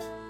sun.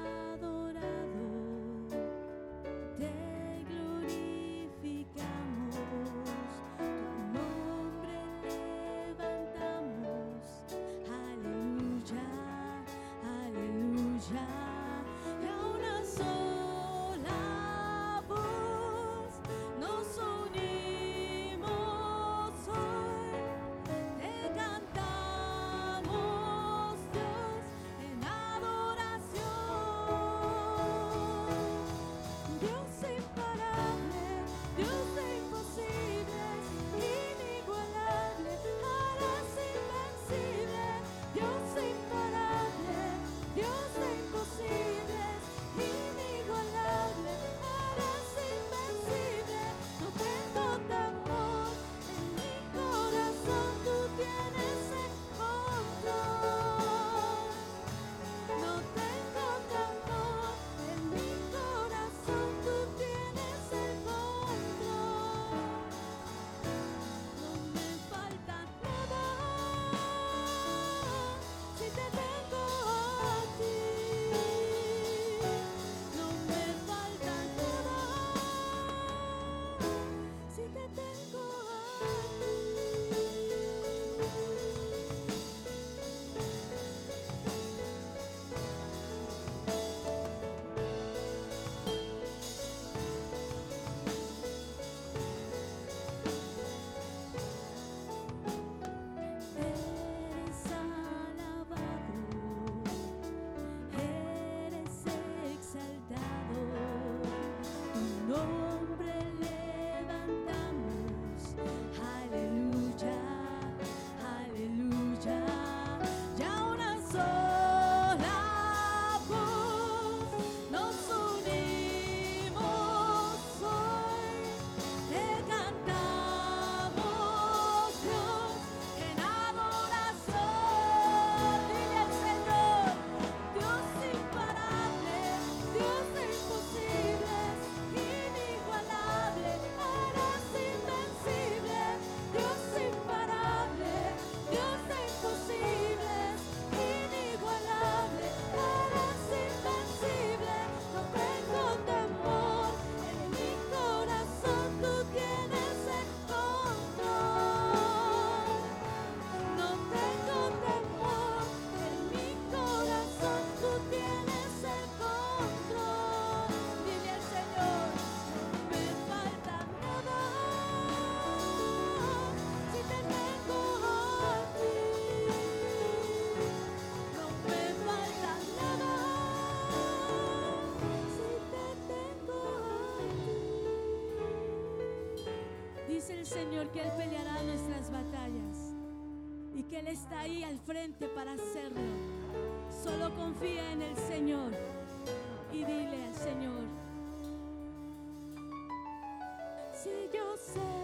Señor, que Él peleará nuestras batallas y que Él está ahí al frente para hacerlo. Solo confía en el Señor y dile al Señor, si yo sé.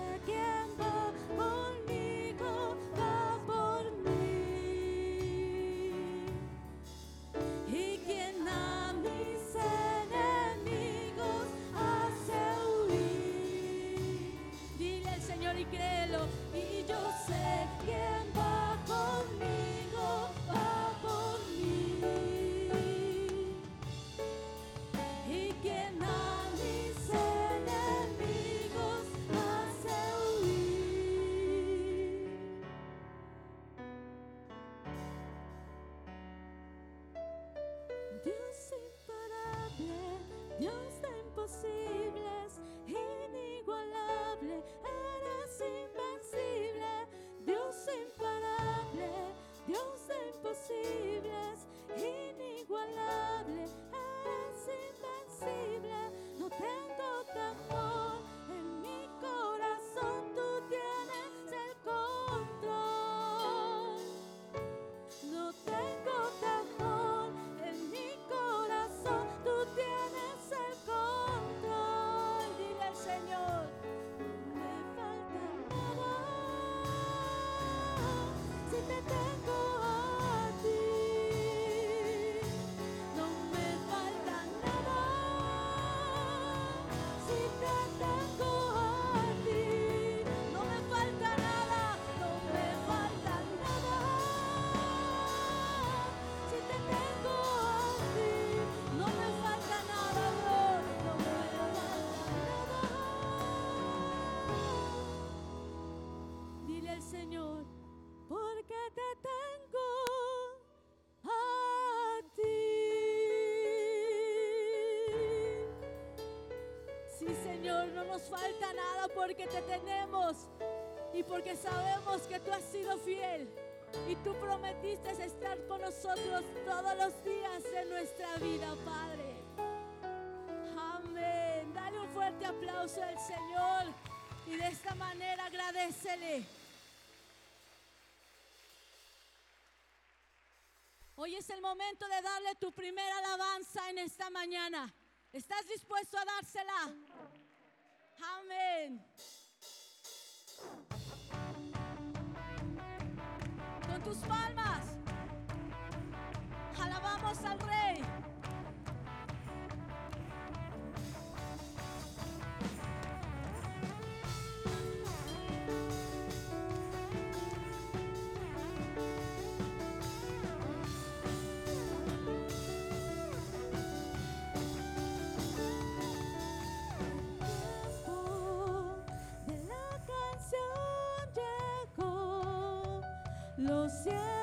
Nos falta nada porque te tenemos y porque sabemos que tú has sido fiel y tú prometiste estar con nosotros todos los días de nuestra vida, Padre. Amén. Dale un fuerte aplauso al Señor y de esta manera agradecele. Hoy es el momento de darle tu primera alabanza en esta mañana. ¿Estás dispuesto a dársela? Los cielos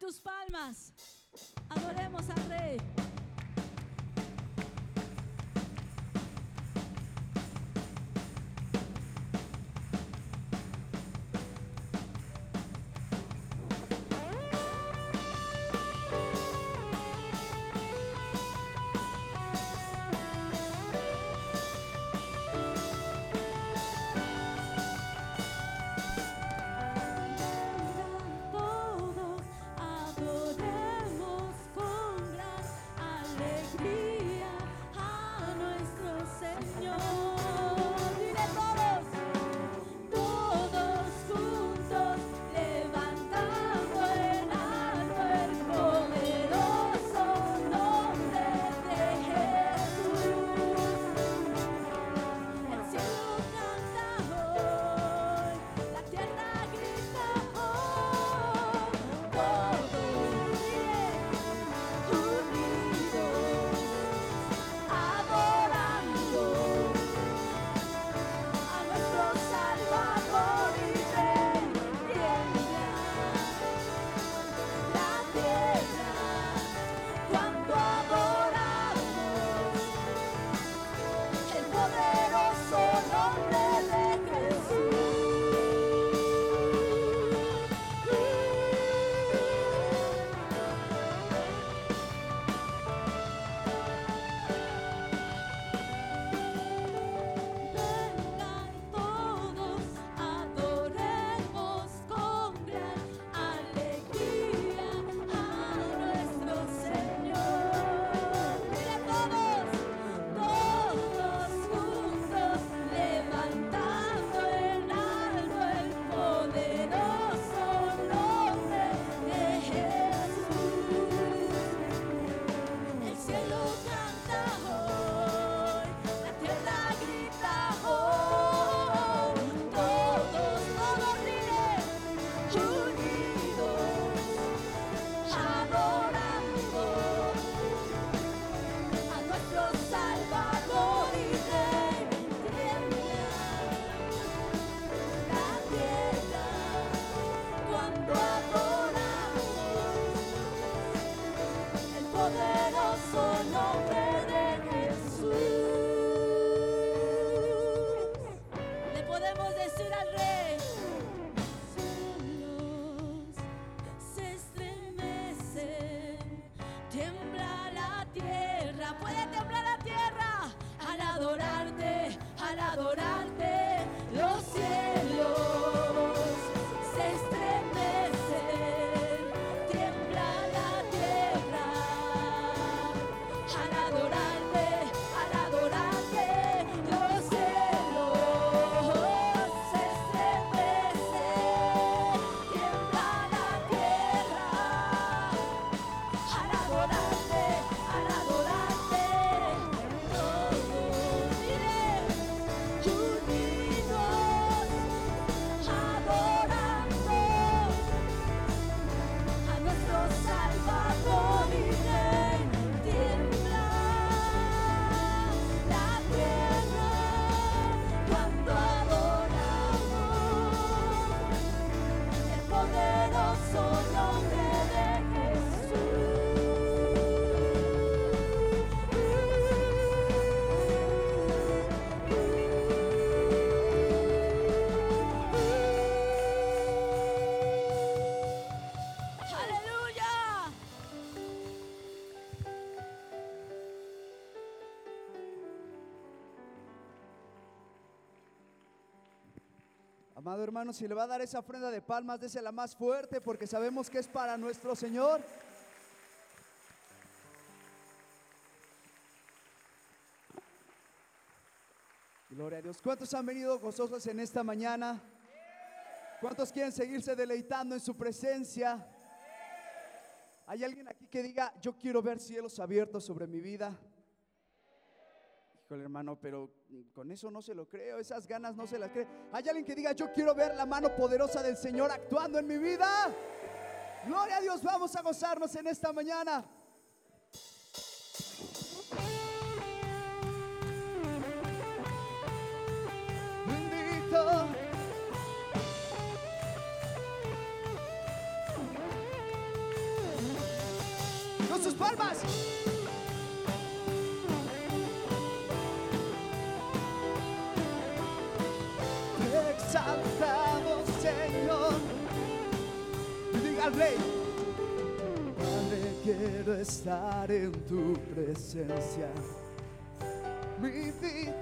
tus palmas. Adoremos al Rey. Amado hermano, si le va a dar esa ofrenda de palmas, désela más fuerte porque sabemos que es para nuestro Señor. Gloria a Dios. ¿Cuántos han venido gozosos en esta mañana? ¿Cuántos quieren seguirse deleitando en su presencia? ¿Hay alguien aquí que diga, yo quiero ver cielos abiertos sobre mi vida? Híjole hermano, pero con eso no se lo creo, esas ganas no se las creo. ¿Hay alguien que diga, yo quiero ver la mano poderosa del Señor actuando en mi vida? Gloria a Dios, vamos a gozarnos en esta mañana. Bendito. Sus palmas. Al rey. Quiero estar en tu presencia. Mi vida,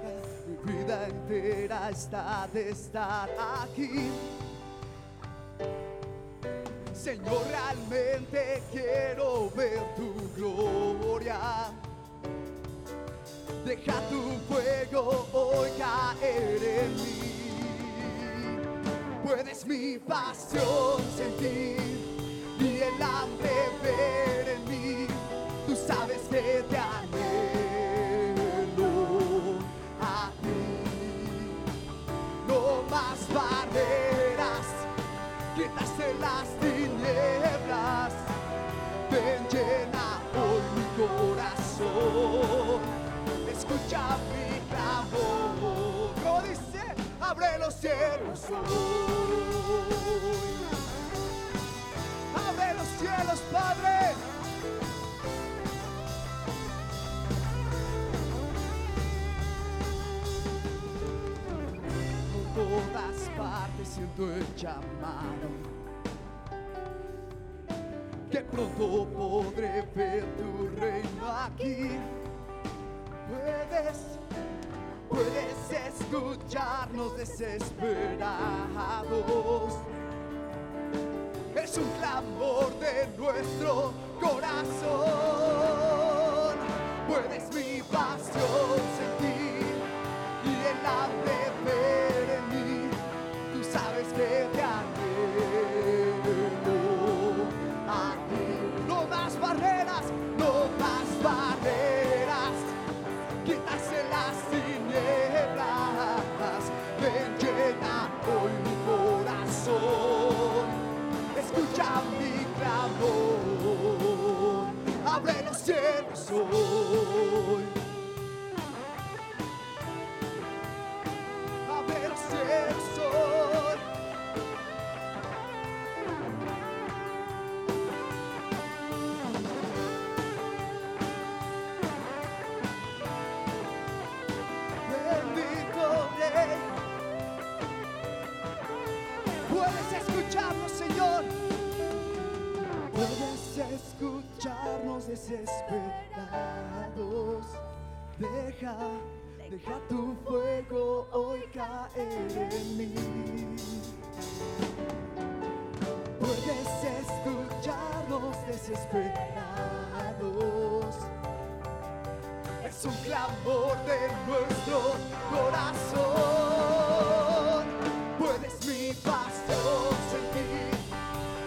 mi vida entera está de estar aquí. Señor, realmente quiero ver tu gloria. Deja tu fuego hoy caer en mí. Puedes mi pasión sentir y el ver en mí. Tú sabes que te anhelo a ti. No más barreras, quitaste las tinieblas. Ven, llena hoy mi corazón. Escucha mi clamor. Como dice, abre los cielos hoy. Padre. Por todas partes siento el llamado. Que pronto podré ver tu reino aquí. Puedes, puedes escucharnos desesperados. Es un clamor de nuestro corazón. Puedes mi cielos escucharnos desesperados. Deja, deja tu fuego hoy caer en mí. Puedes escucharnos desesperados. Es un clamor de nuestro corazón. Puedes mi pasión sentir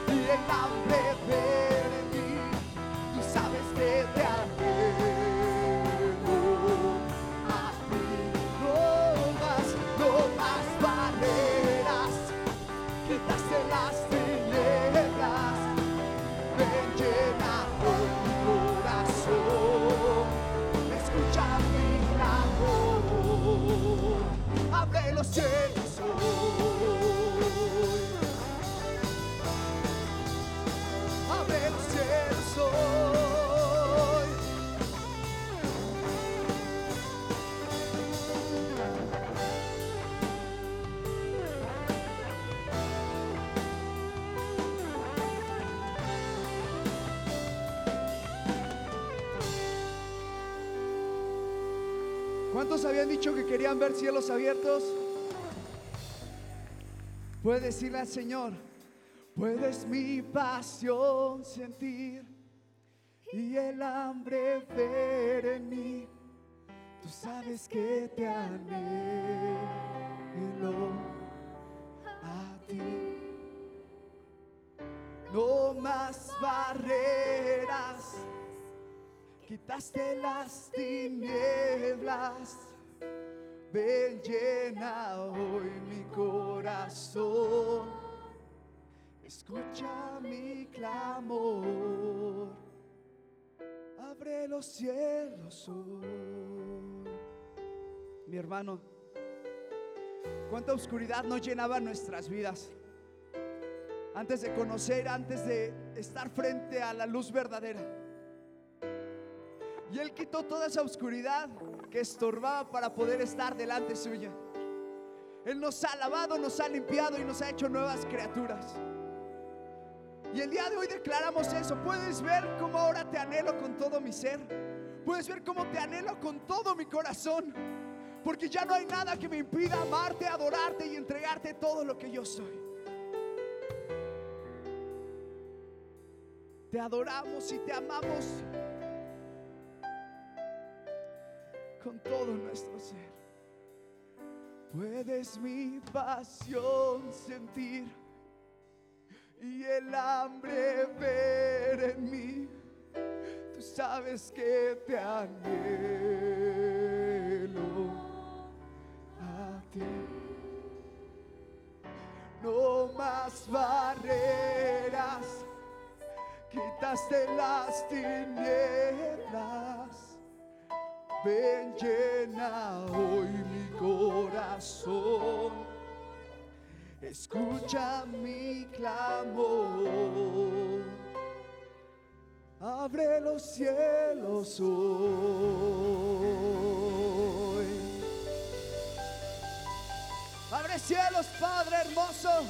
y el hambre ¿Cuántos habían dicho que querían ver cielos abiertos? Puedes decirle al Señor, puedes mi pasión sentir y el hambre ver en mí. Tú sabes que te anhelo a ti. No más barreras, quitaste las tinieblas. Ven, llena hoy mi corazón. Escucha mi clamor. Abre los cielos. Mi hermano, cuánta oscuridad nos llenaba nuestras vidas. Antes de conocer, antes de estar frente a la luz verdadera. Y Él quitó toda esa oscuridad que estorbaba para poder estar delante suya. Él nos ha lavado, nos ha limpiado y nos ha hecho nuevas criaturas. Y el día de hoy declaramos eso. Puedes ver cómo ahora te anhelo con todo mi ser. Puedes ver cómo te anhelo con todo mi corazón. Porque ya no hay nada que me impida amarte, adorarte y entregarte todo lo que yo soy. Te adoramos y te amamos con todo nuestro ser. Puedes mi pasión sentir y el hambre ver en mí. Tú sabes que te anhelo a ti. No más barreras, quitaste las tinieblas. Ven, llena hoy mi corazón. Escucha mi clamor. Abre los cielos hoy. Abre cielos, Padre hermoso.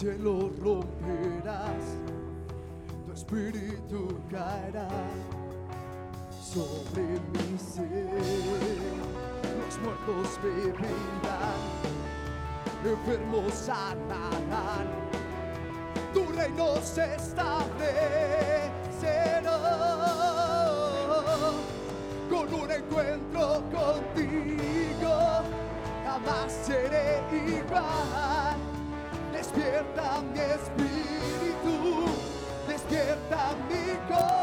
Los cielos romperás, tu espíritu caerá sobre mi ser. Los muertos vivirán, enfermos sanarán, tu reino se establecerá con un encuentro contigo. Jamás seré igual. Despierta mi espíritu, despierta mi corazón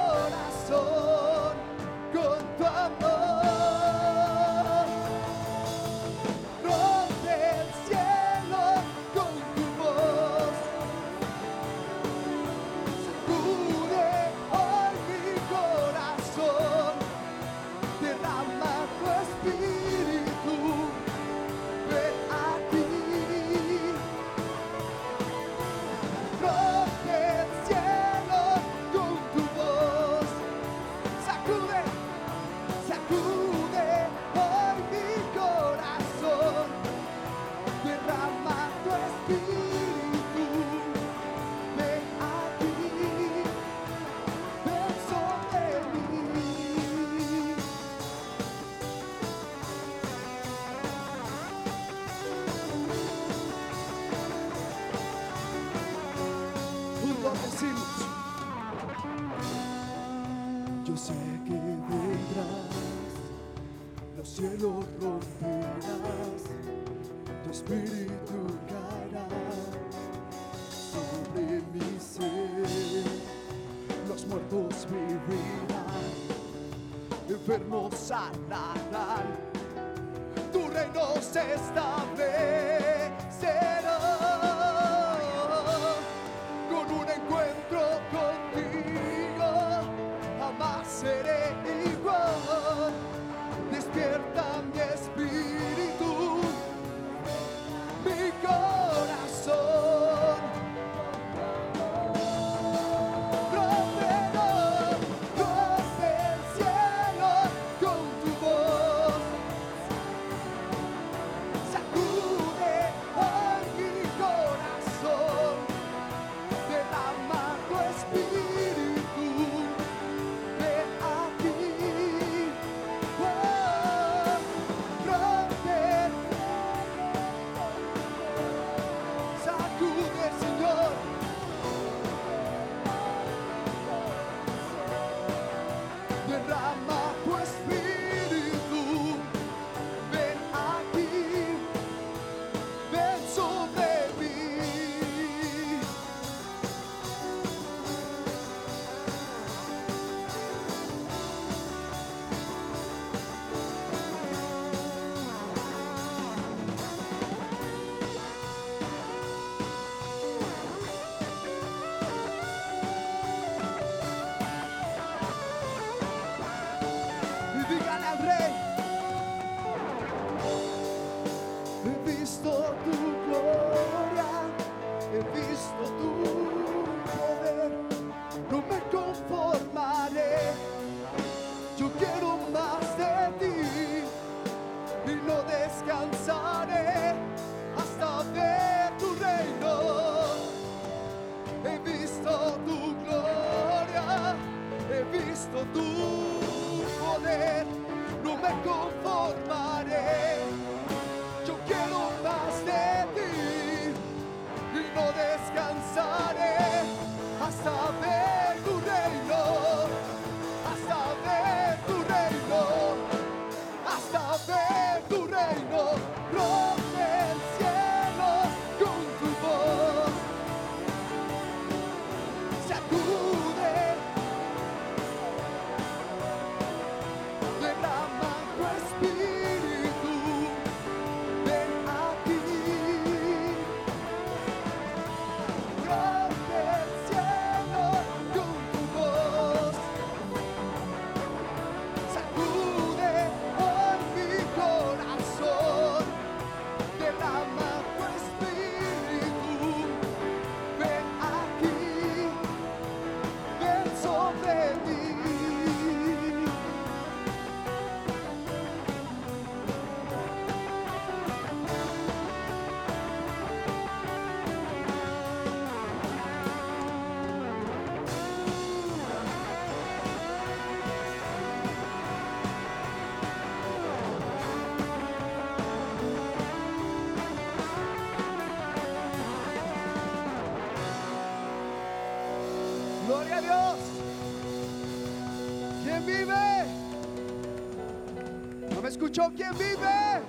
¿No me escuchó? ¿Quién vive?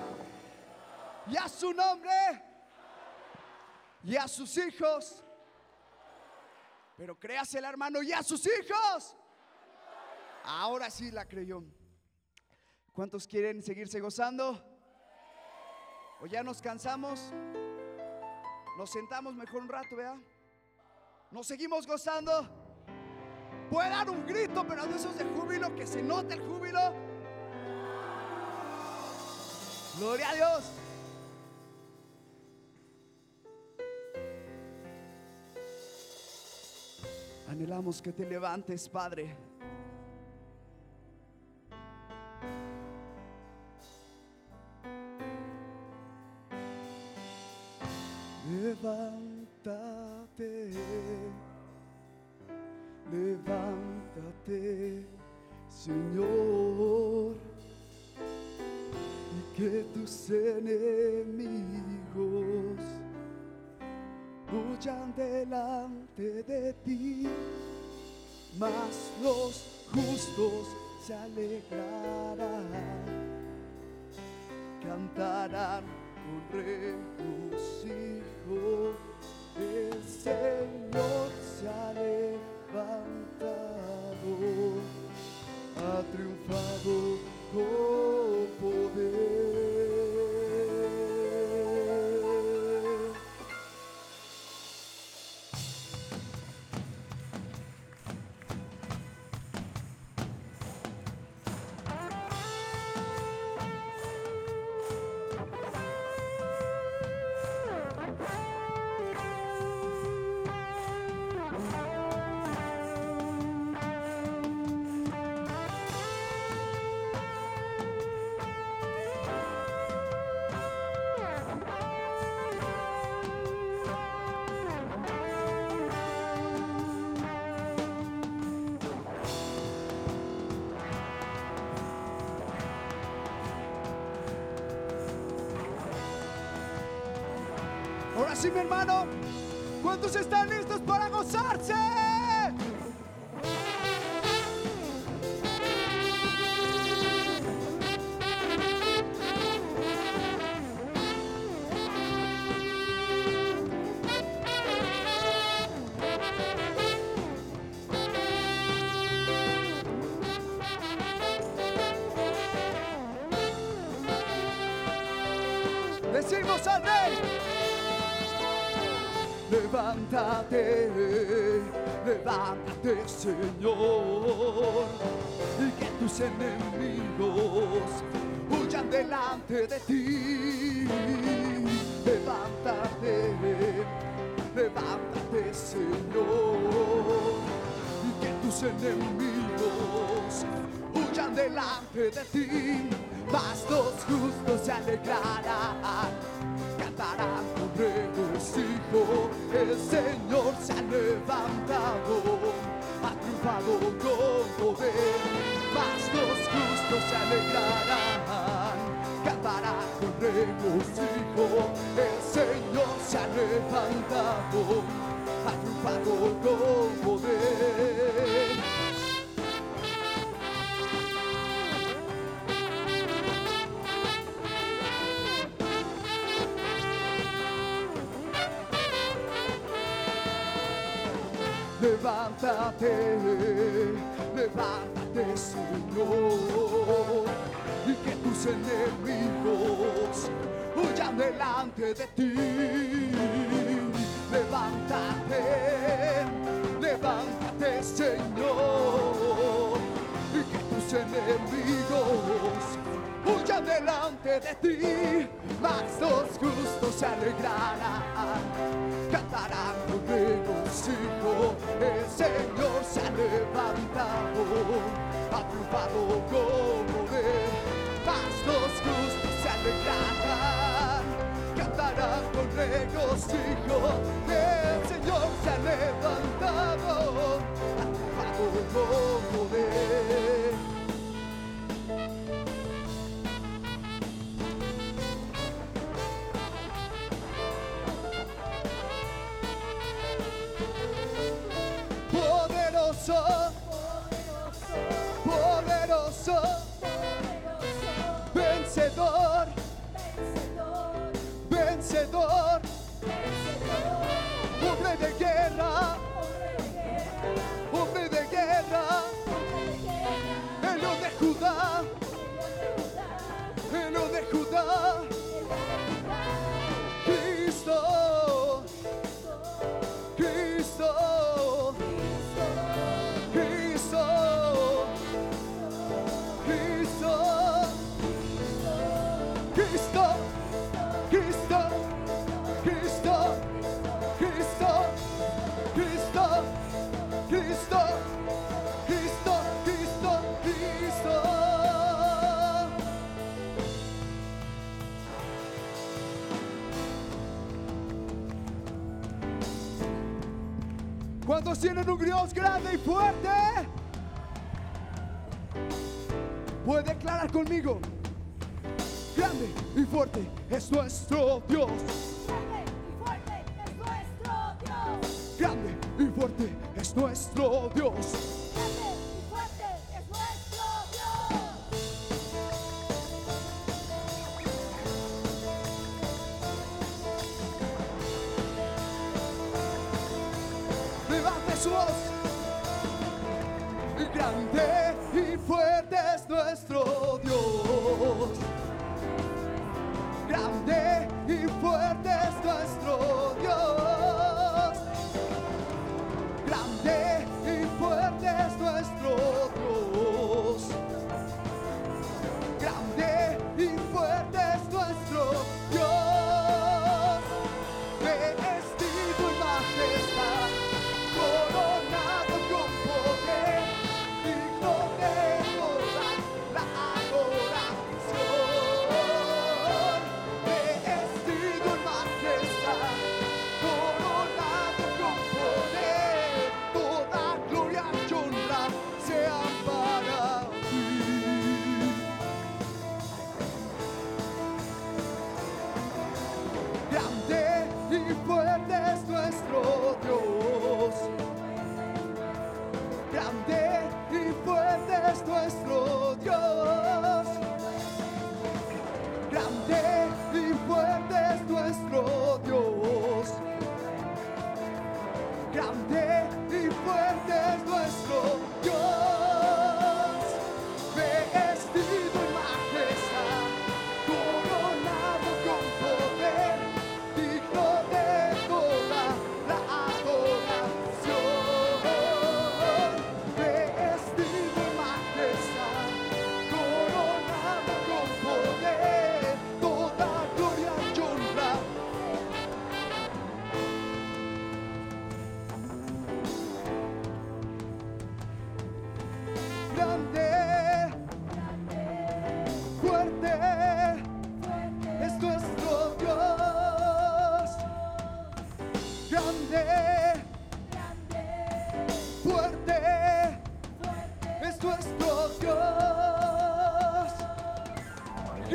Y a su nombre. Y a sus hijos. Pero créase el hermano y a sus hijos. Ahora sí la creyó. ¿Cuántos quieren seguirse gozando? ¿O ya nos cansamos? Nos sentamos mejor un rato, vea. Nos seguimos gozando. Puede dar un grito, pero de esos de júbilo, que se note el júbilo. Gloria a Dios. Anhelamos que te levantes, Padre. Levántate, levántate, Señor, que tus enemigos huyan delante de ti, mas los justos se alegrarán cantarán con regocijo. El Señor se ha levantado, ha triunfado. Ahora sí, mi hermano, ¿cuántos están listos para gozarse? levántate, levántate Señor, y que tus enemigos huyan delante de ti. Levántate, levántate Señor, y que tus enemigos huyan delante de ti, mas los justos se alegrarán levántate, Señor, y que tus enemigos huyan delante de ti. Levántate, levántate Señor, y que tus enemigos huyan delante de ti, mas los justos se alegrarán ¿Cuántos tienen un Dios grande y fuerte? Puede declarar conmigo. Grande y fuerte es nuestro Dios. Grande y fuerte es nuestro Dios. Grande y fuerte es nuestro Dios. nuestro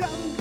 Come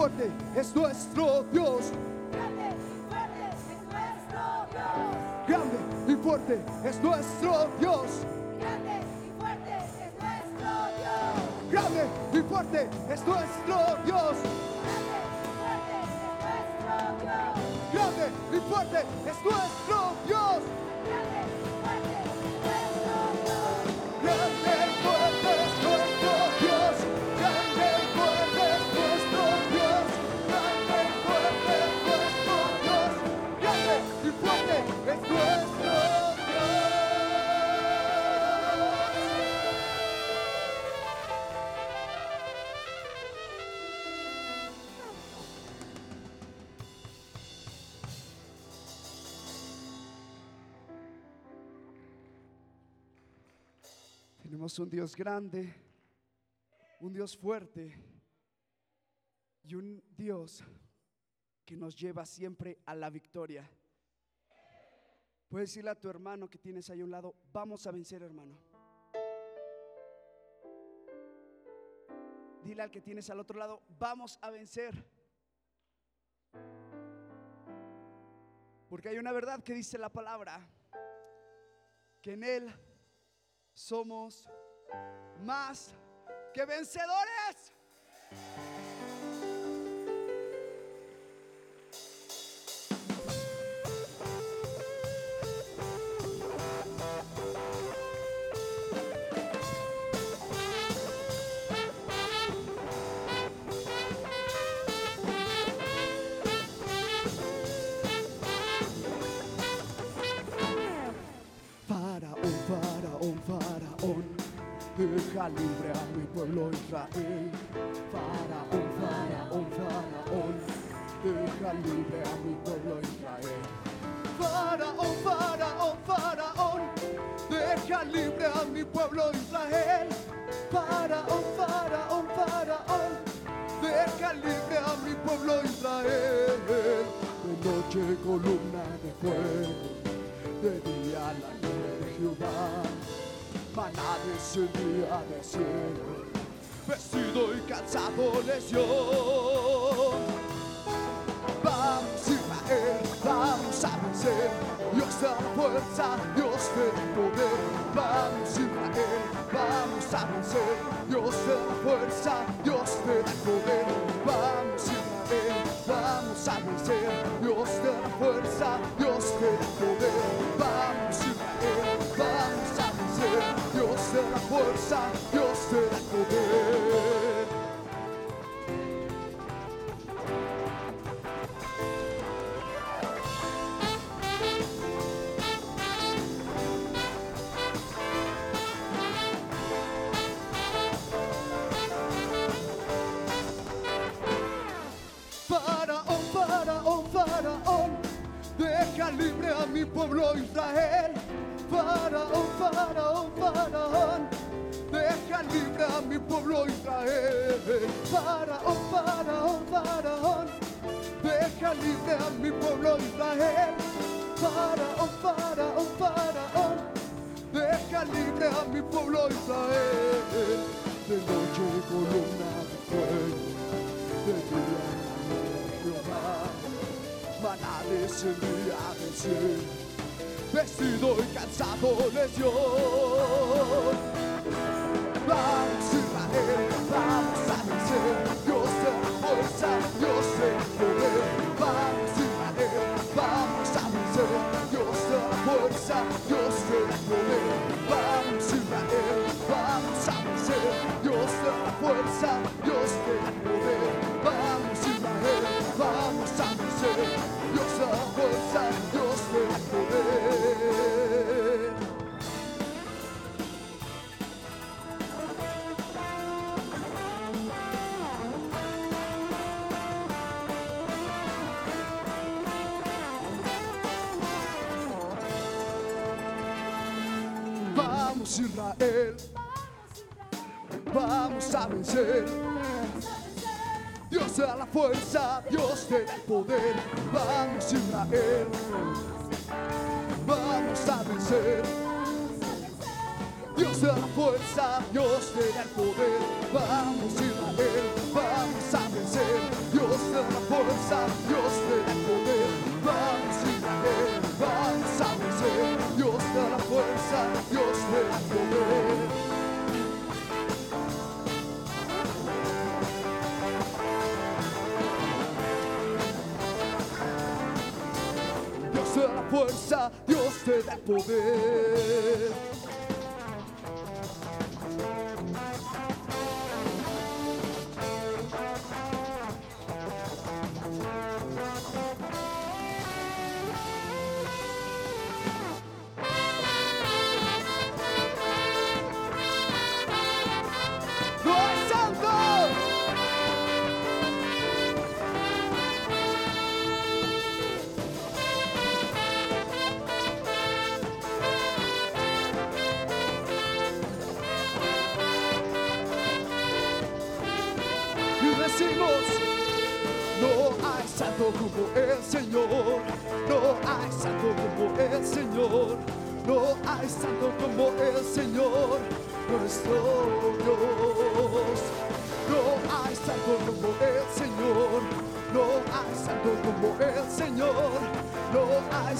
Grande y fuerte es nuestro Dios. Grande y fuerte es nuestro Dios. Grande y fuerte es nuestro Dios. Grande y fuerte es nuestro Dios. Grande y fuerte es nuestro Dios. Grande y fuerte es nuestro un Dios grande, un Dios fuerte y un Dios que nos lleva siempre a la victoria. Puedes decirle a tu hermano que tienes ahí a un lado, vamos a vencer hermano. Dile al que tienes al otro lado, vamos a vencer. Porque hay una verdad que dice la palabra, que en Él somos más que vencedores. Israel. Faraón, faraón, faraón, deja libre a mi pueblo Israel. Faraón, faraón, faraón, deja libre a mi pueblo Israel. Faraón, faraón, faraón, deja libre a mi pueblo Israel. De noche columna de fuego de día la gloria de Jehová, maná descendía del cielo, vestido y cansado les dio. Vamos Israel, vamos a vencer, Dios da fuerza, Dios da poder. Vamos Israel, vamos a vencer, Dios da fuerza, Dios da poder. Vamos Israel, vamos a vencer, Dios da fuerza, Dios da poder. Vamos Israel, vamos a vencer, Dios da fuerza, Dios da poder. Deja libre a mi pueblo Israel. Faraón, faraón, faraón, deja libre a mi pueblo Israel. Faraón, faraón, faraón, deja libre a mi pueblo Israel. Faraón, faraón, faraón, deja libre a mi pueblo Israel. De noche columna de fuego de día maná descendía del cielo, vestido y cansado les dio. Vamos Israel, Vamos Israel, vamos a vencer, Dios te da la fuerza, Dios te da el poder. Vamos Israel, vamos a vencer. Dios te da la fuerza, Dios te da el poder. Vamos Israel, vamos a vencer. Dios te da la fuerza, Dios te fuerza, Dios te da el poder.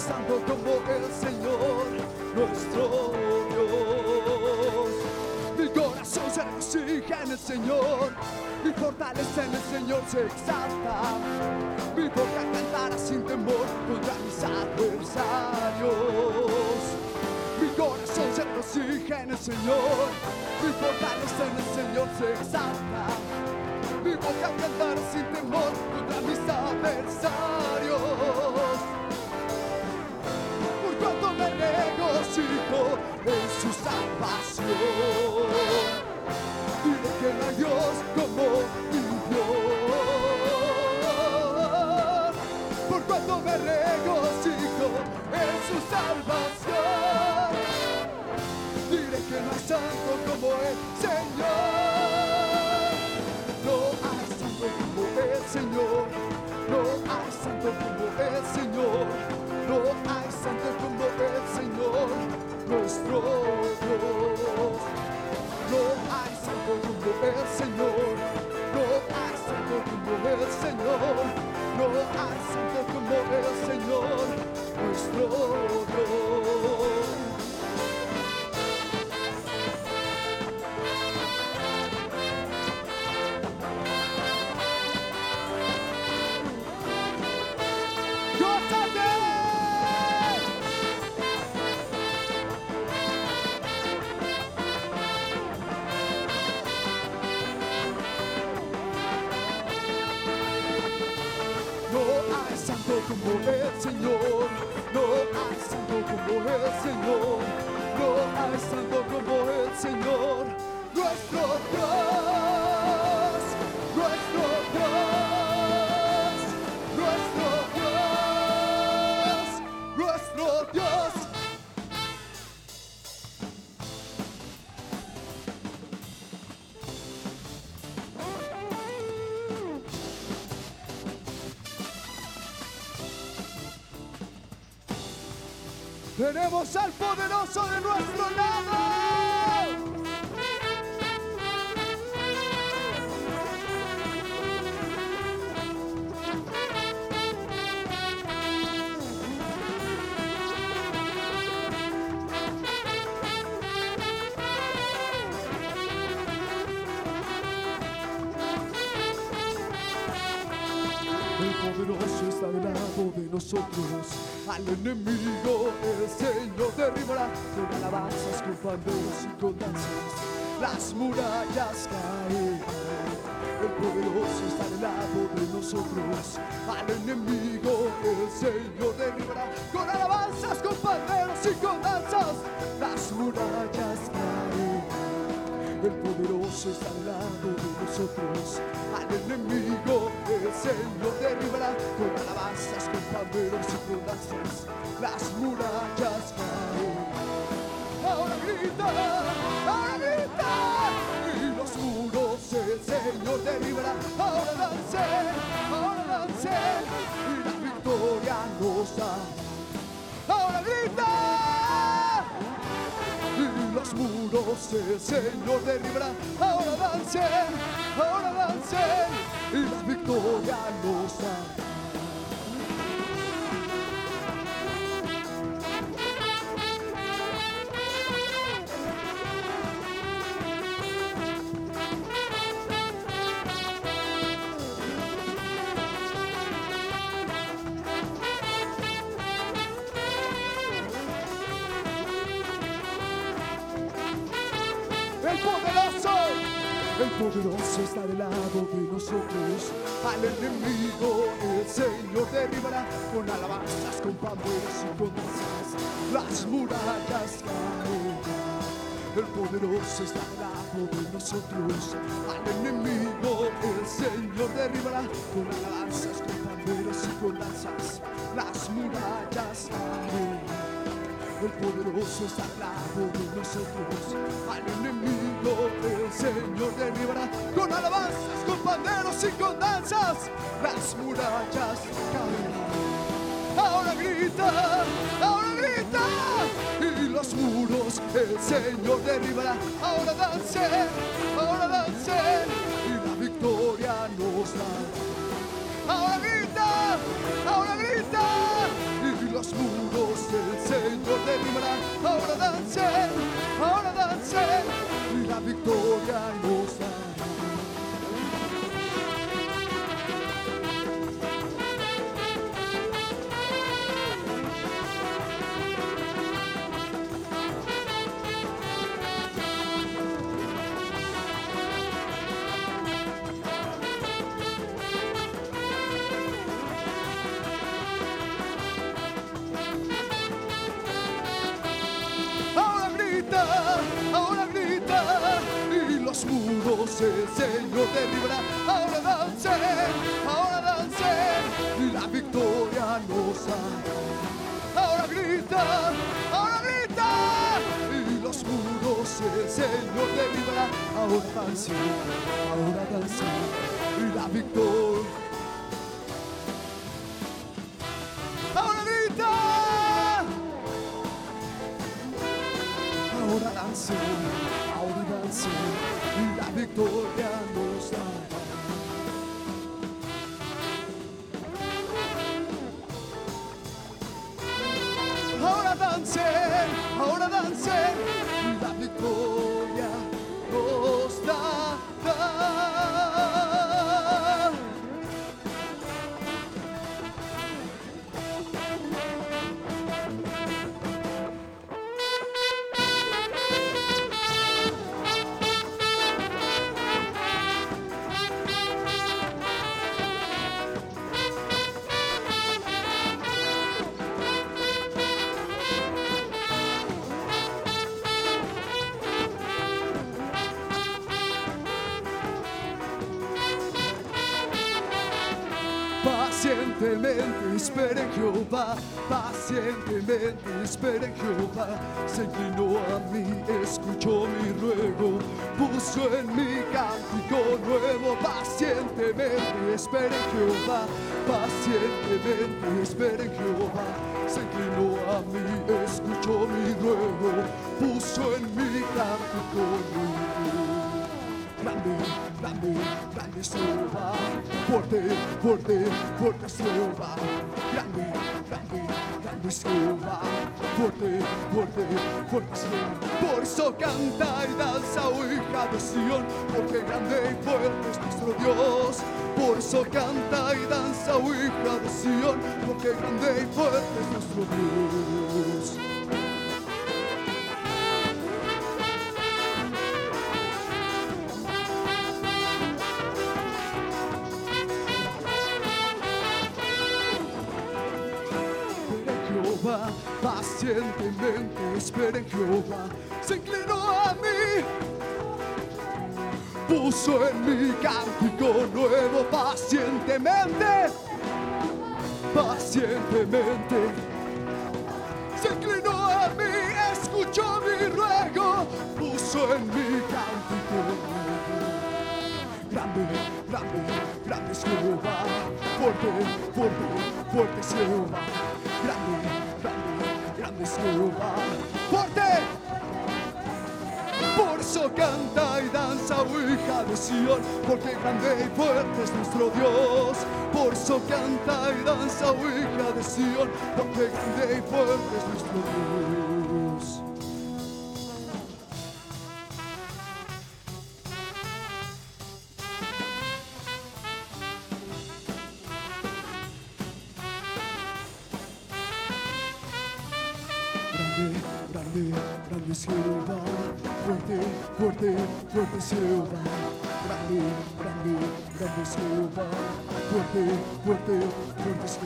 Santo como el Señor, nuestro Dios. Mi corazón se regocija en el Señor, mi fortaleza en el Señor se exalta. Mi boca cantará sin temor contra mis adversarios. Mi corazón se regocija en el Señor, mi fortaleza en el Señor se exalta. Mi boca cantará sin temor contra mis adversarios Tenemos al poderoso de nuestro lado. Y. Las murallas caerán. El poderoso está del lado de nosotros. Al enemigo a gritar y los muros el Señor derribará. Ahora dancen, ahora dancen y la victoria nos da. Ahora grita y los muros el Señor derribará. Ahora dancen, ahora dancen. Poderoso está del lado de nosotros. Al enemigo el Señor derribará con alabanzas, con panderos y con danzas. Las murallas caen. El poderoso está del lado de nosotros. Al enemigo el Señor derribará con alabanzas, con panderos y con danzas. Las murallas caen. El poderoso está al lado de nosotros. Al enemigo Señor derribará con alabanzas, con panderos y con danzas. Las murallas caerán. Ahora grita, ahora grita. Y los muros el Señor derribará. Ahora dancen, ahora dancen. Y la victoria nos da. Ahora grita, ahora grita. Y los muros el Señor derribará. Ahora dancen, ahora dancen, y la victoria el Señor derribará. Ahora dancen, ahora dancen, y la victoria nos da. Ahora grita, ahora grita, y los muros el Señor derribará. Ahora dancen, ahora dancen, espera en Jehová, pacientemente espera en Jehová. Se inclinó a mí, escuchó mi ruego, puso en mi cántico nuevo. Pacientemente espera en Jehová, pacientemente espera en Jehová. Se inclinó a mí, escuchó mi ruego, puso en mi cántico nuevo grande, grande, grande. Fuerte, fuerte, fuerte es. Grande, grande, grande es Jehová. Fuerte, fuerte, fuerte es Jehová. Por eso canta y danza, hija de Sion, porque grande y fuerte es nuestro Dios. Por eso canta y danza, hija de Sion, porque grande y fuerte es nuestro Dios. Pacientemente espera en Jehová, se inclinó a mí, puso en mi cántico nuevo pacientemente, pacientemente, se inclinó a mí, escuchó mi ruego, puso en mi cántico nuevo. Grande, grande, grande es Jehová, fuerte, fuerte, fuerte es Jehová, grande, Jehová. ¡Fuerte! Por eso canta y danza, oh hija de Sion, porque grande y fuerte es nuestro Dios. Por eso canta y danza, oh hija de Sion, porque grande y fuerte es nuestro Dios. Grande, grande, grande fuerte, fuerte, fuerte.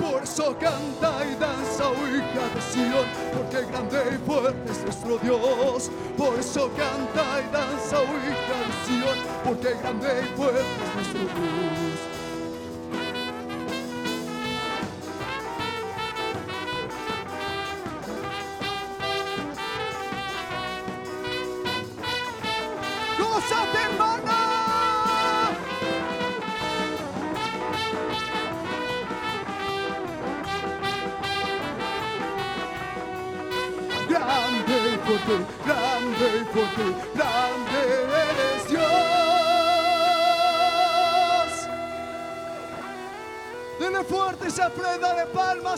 Por eso canta y danza, hija de Sion, porque grande y fuerte es nuestro Dios. Por eso canta y danza, hija de Sion, porque grande y fuerte es nuestro Dios.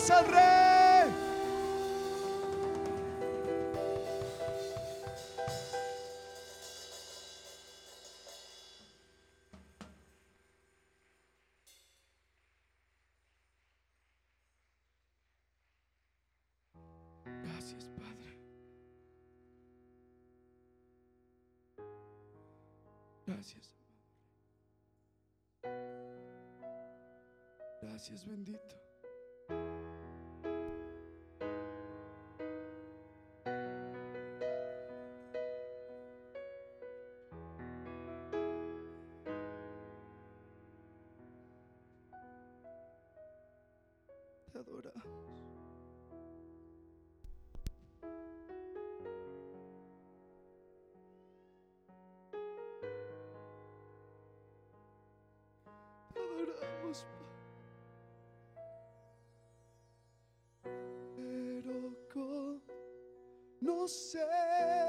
Palmas al Rey. Gracias, Padre. Gracias. Gracias, bendito. Pero conocerte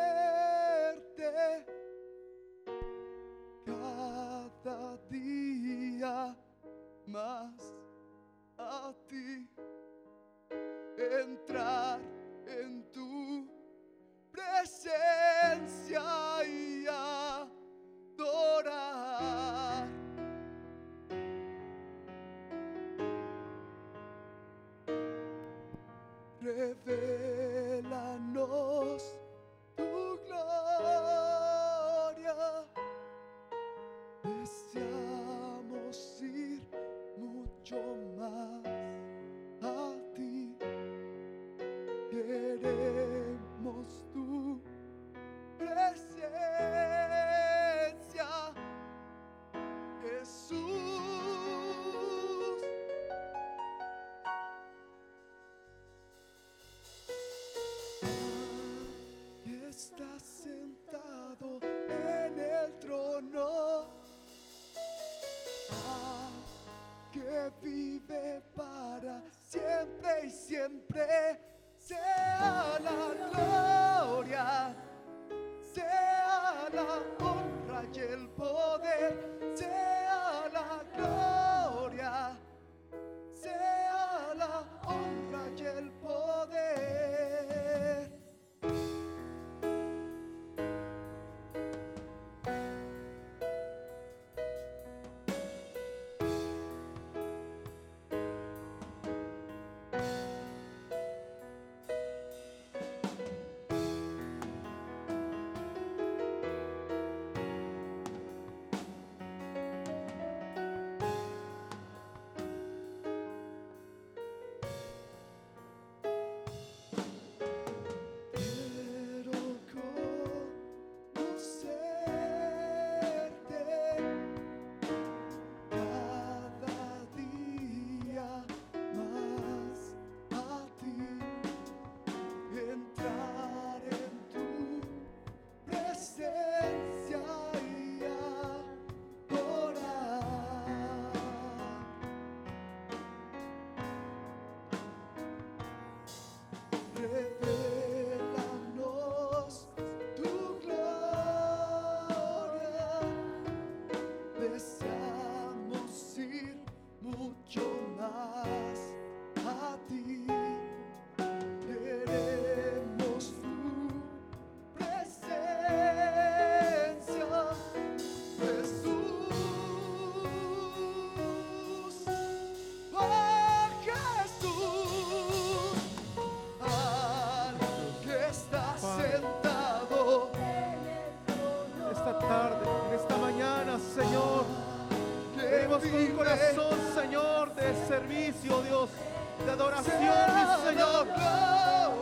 de adoración, mi Señor.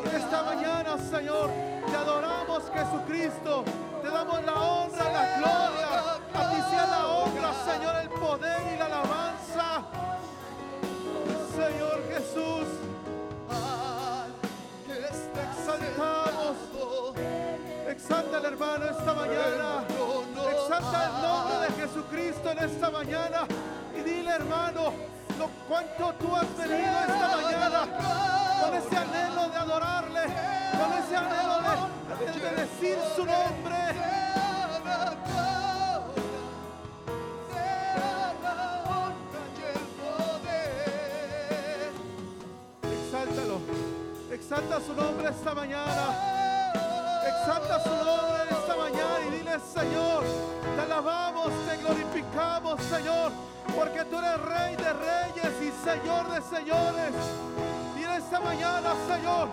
En esta mañana, Señor, te adoramos, Jesucristo. Te damos la honra, la gloria. A ti sea la honra, Señor, el poder y la alabanza. Señor Jesús, exaltamos. Exalta al hermano esta mañana. Exalta el nombre de Jesucristo en esta mañana. Y dile, hermano, lo cuánto tú decir su nombre. Exalta su nombre esta mañana. Exalta su nombre esta mañana y dile, Señor, te alabamos, te glorificamos, Señor, porque tú eres Rey de reyes y Señor de señores. En esta mañana, Señor,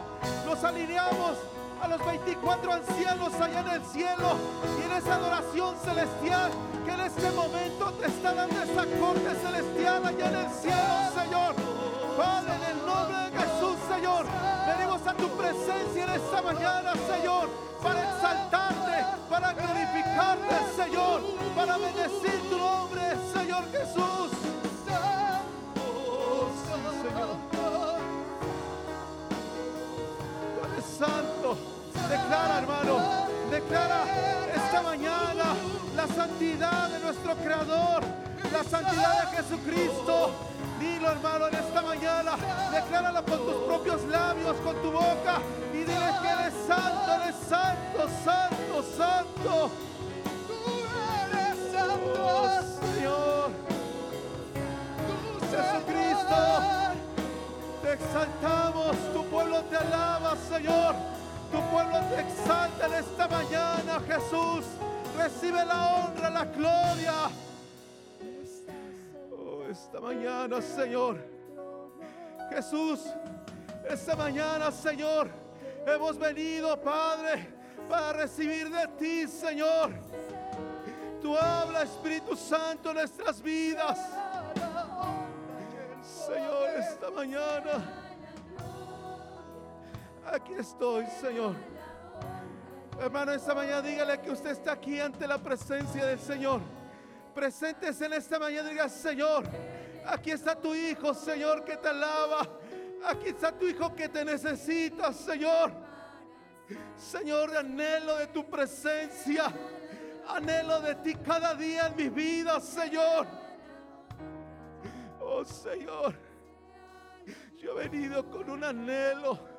nos alineamos a los 24 ancianos allá en el cielo y en esa adoración celestial que en este momento te está dando esa corte celestial allá en el cielo, Señor. Padre, en el nombre de Jesús, Señor, venimos a tu presencia en esta mañana, Señor, para exaltarte, para glorificarte, Señor, para bendecir tu nombre, Señor Jesús. Oh, Señor. Santo. Declara, hermano, declara esta mañana la santidad de nuestro Creador, la santidad de Jesucristo. Dilo, hermano, en esta mañana. Decláralo con tus propios labios, con tu boca. Y dile que eres santo, eres santo, santo, santo. Oh, Señor. Jesucristo. Te exaltamos, tu pueblo te alaba, Señor. Tu pueblo te exalta en esta mañana, Jesús. Recibe la honra, la gloria. Oh, esta mañana, Señor. Jesús, esta mañana, Señor, hemos venido, Padre, para recibir de ti, Señor. Tú habla, Espíritu Santo, en nuestras vidas. Señor, esta mañana. Aquí estoy, Señor. Hermano, esta mañana dígale que usted está aquí ante la presencia del Señor. Preséntese en esta mañana y diga, Señor, aquí está tu hijo, Señor, que te alaba. Aquí está tu hijo que te necesita, Señor. Señor, anhelo de tu presencia. Anhelo de ti cada día en mi vida, Señor. Oh, Señor. Yo he venido con un anhelo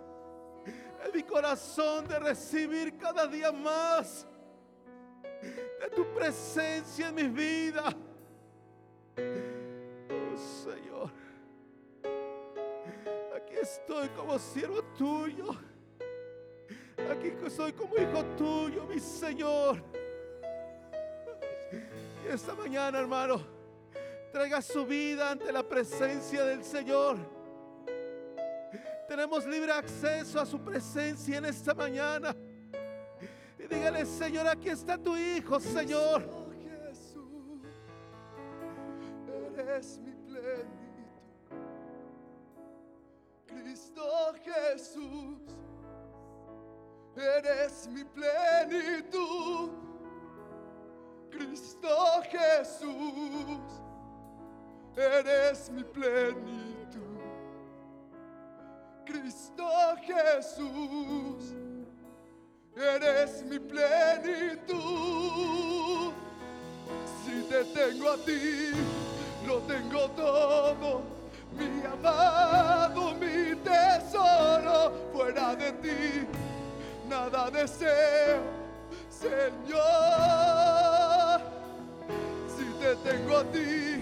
en mi corazón de recibir cada día más de tu presencia en mi vida. Oh Señor, aquí estoy como siervo tuyo. Aquí soy como hijo tuyo, mi Señor. Y esta mañana, hermano, traiga su vida ante la presencia del Señor. Tenemos libre acceso a su presencia en esta mañana. Y dígale, Señor, aquí está tu hijo, Señor. Jesús, eres mi plenitud. Cristo Jesús, eres mi plenitud. Cristo Jesús, eres mi plenitud. Cristo Jesús, eres mi plenitud. Si te tengo a ti, lo tengo todo. Mi amado, mi tesoro, fuera de ti, nada deseo, Señor. Si te tengo a ti,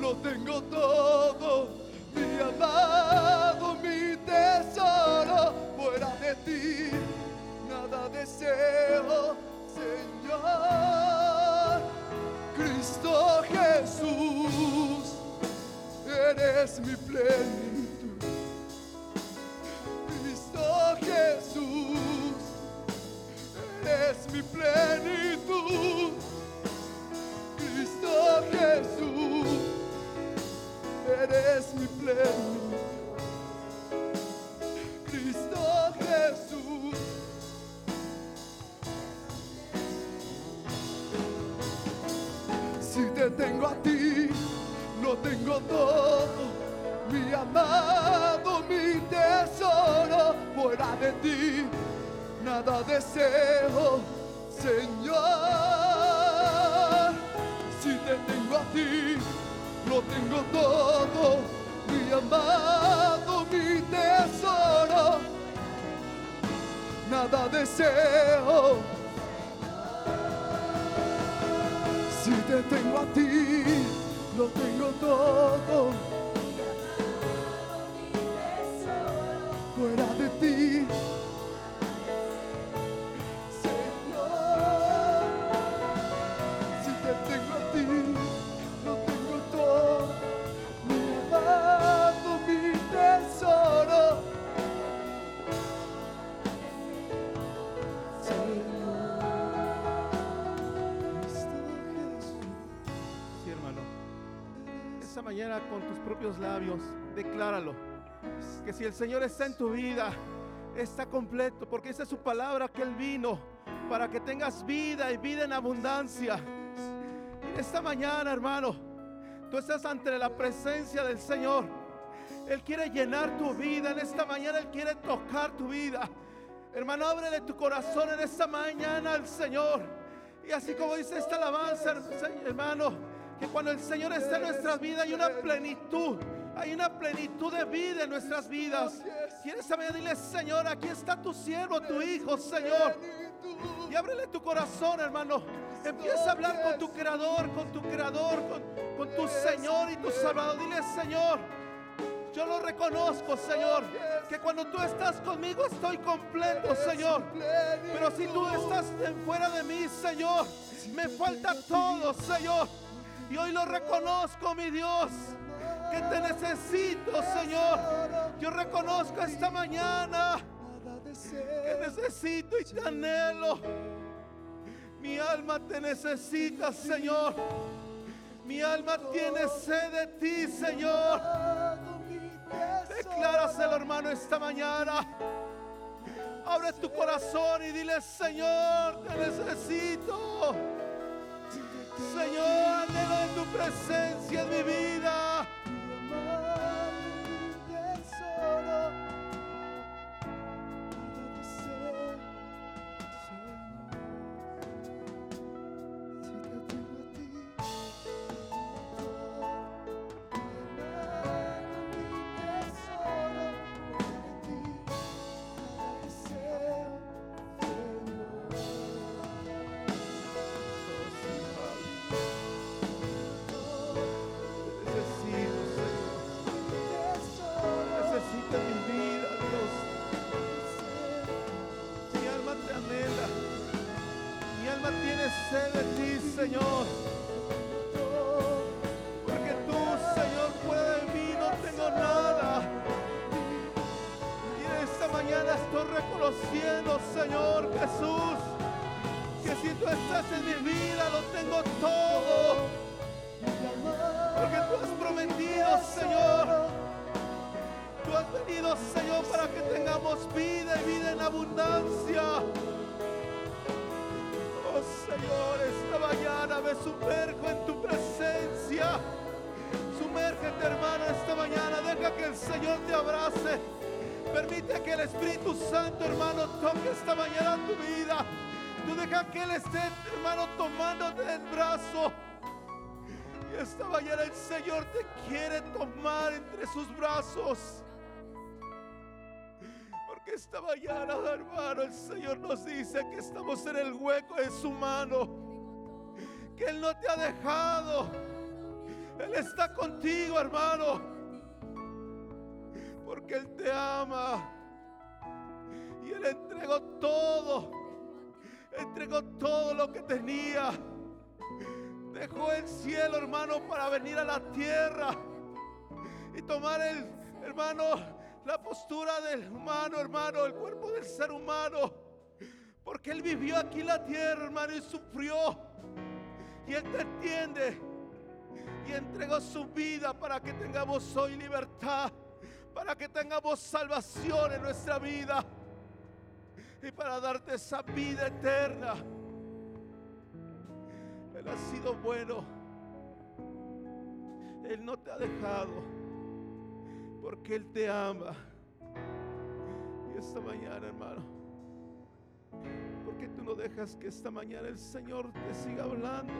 lo tengo todo. Mi mi tesoro, fuera de ti, nada deseo, Señor. Cristo Jesús, eres mi plenitud. Cristo Jesús, eres mi plenitud. Cristo Jesús, eres mi plenitud. Cristo Jesús. Si te tengo a ti, lo tengo todo. Mi amado, mi tesoro, fuera de ti, nada deseo, Señor. Si te tengo a ti, lo tengo todo. Mi amado, mi tesoro, nada deseo. Si te tengo a ti, lo tengo todo. Labios, decláralo. Que si el Señor está en tu vida, está completo, porque esa es su palabra que Él vino para que tengas vida y vida en abundancia. Esta mañana, hermano, tú estás ante la presencia del Señor. Él quiere llenar tu vida en esta mañana, Él quiere tocar tu vida. Hermano, ábrele tu corazón en esta mañana al Señor. Y así como dice esta alabanza, hermano, que cuando el Señor está en nuestras vidas hay una plenitud, hay una plenitud de vida en nuestras vidas. ¿Quieres saber? Dile, Señor, aquí está tu siervo, tu hijo, Señor. Y ábrele tu corazón, hermano. Empieza a hablar con tu creador, con tu creador, con, con tu Señor y tu Salvador. Dile, Señor, yo lo reconozco, Señor, que cuando tú estás conmigo estoy completo, Señor. Pero si tú estás fuera de mí, Señor, me falta todo, Señor. Y hoy lo reconozco, mi Dios, que te necesito, Señor. Yo reconozco esta mañana que necesito y te anhelo. Mi alma te necesita, Señor. Mi alma tiene sed de ti, Señor. Decláraselo, hermano, esta mañana. Abre tu corazón y dile, Señor, te necesito. Señor, anhelo de tu presencia en mi vida. Esta mañana el Señor te quiere tomar entre sus brazos. Porque esta mañana, hermano, el Señor nos dice que estamos en el hueco de su mano. Que Él no te ha dejado. Él está contigo, hermano. Porque Él te ama. Y Él entregó todo. Entregó todo lo que tenía. Dejó el cielo, hermano, para venir a la tierra y tomar el, hermano, la postura del humano, hermano, el cuerpo del ser humano. Porque Él vivió aquí en la tierra, hermano, y sufrió. Y Él te entiende. y entregó su vida para que tengamos hoy libertad, para que tengamos salvación en nuestra vida y para darte esa vida eterna. Ha sido bueno. Él no te ha dejado porque Él te ama. Y esta mañana, hermano, porque tú no dejas que esta mañana el Señor te siga hablando?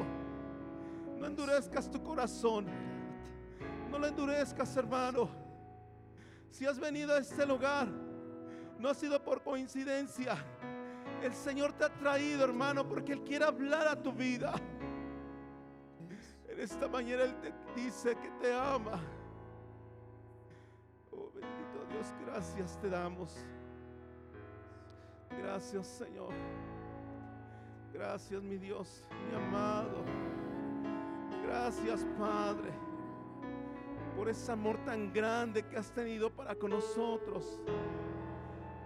No endurezcas tu corazón. No lo endurezcas, hermano. Si has venido a este lugar, no ha sido por coincidencia. El Señor te ha traído, hermano, porque Él quiere hablar a tu vida. Esta mañana Él te dice que te ama. Oh, bendito Dios, gracias te damos. Gracias, Señor. Gracias, mi Dios, mi amado. Gracias, Padre, por ese amor tan grande que has tenido para con nosotros.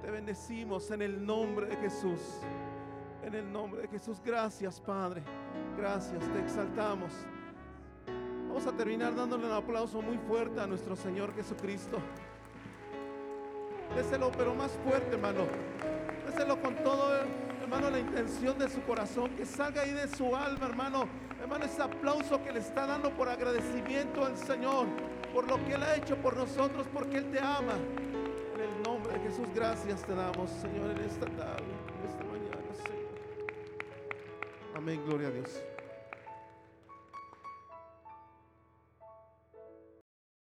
Te bendecimos en el nombre de Jesús. En el nombre de Jesús. Gracias, Padre. Gracias, te exaltamos. Vamos a terminar dándole un aplauso muy fuerte a nuestro Señor Jesucristo. Déselo, pero más fuerte, hermano. Déselo con todo, hermano, la intención de su corazón. Que salga ahí de su alma, hermano. Hermano, ese aplauso que le está dando por agradecimiento al Señor. Por lo que Él ha hecho por nosotros, porque Él te ama. En el nombre de Jesús, gracias te damos, Señor, en esta tarde, en esta mañana, Señor. Amén, gloria a Dios.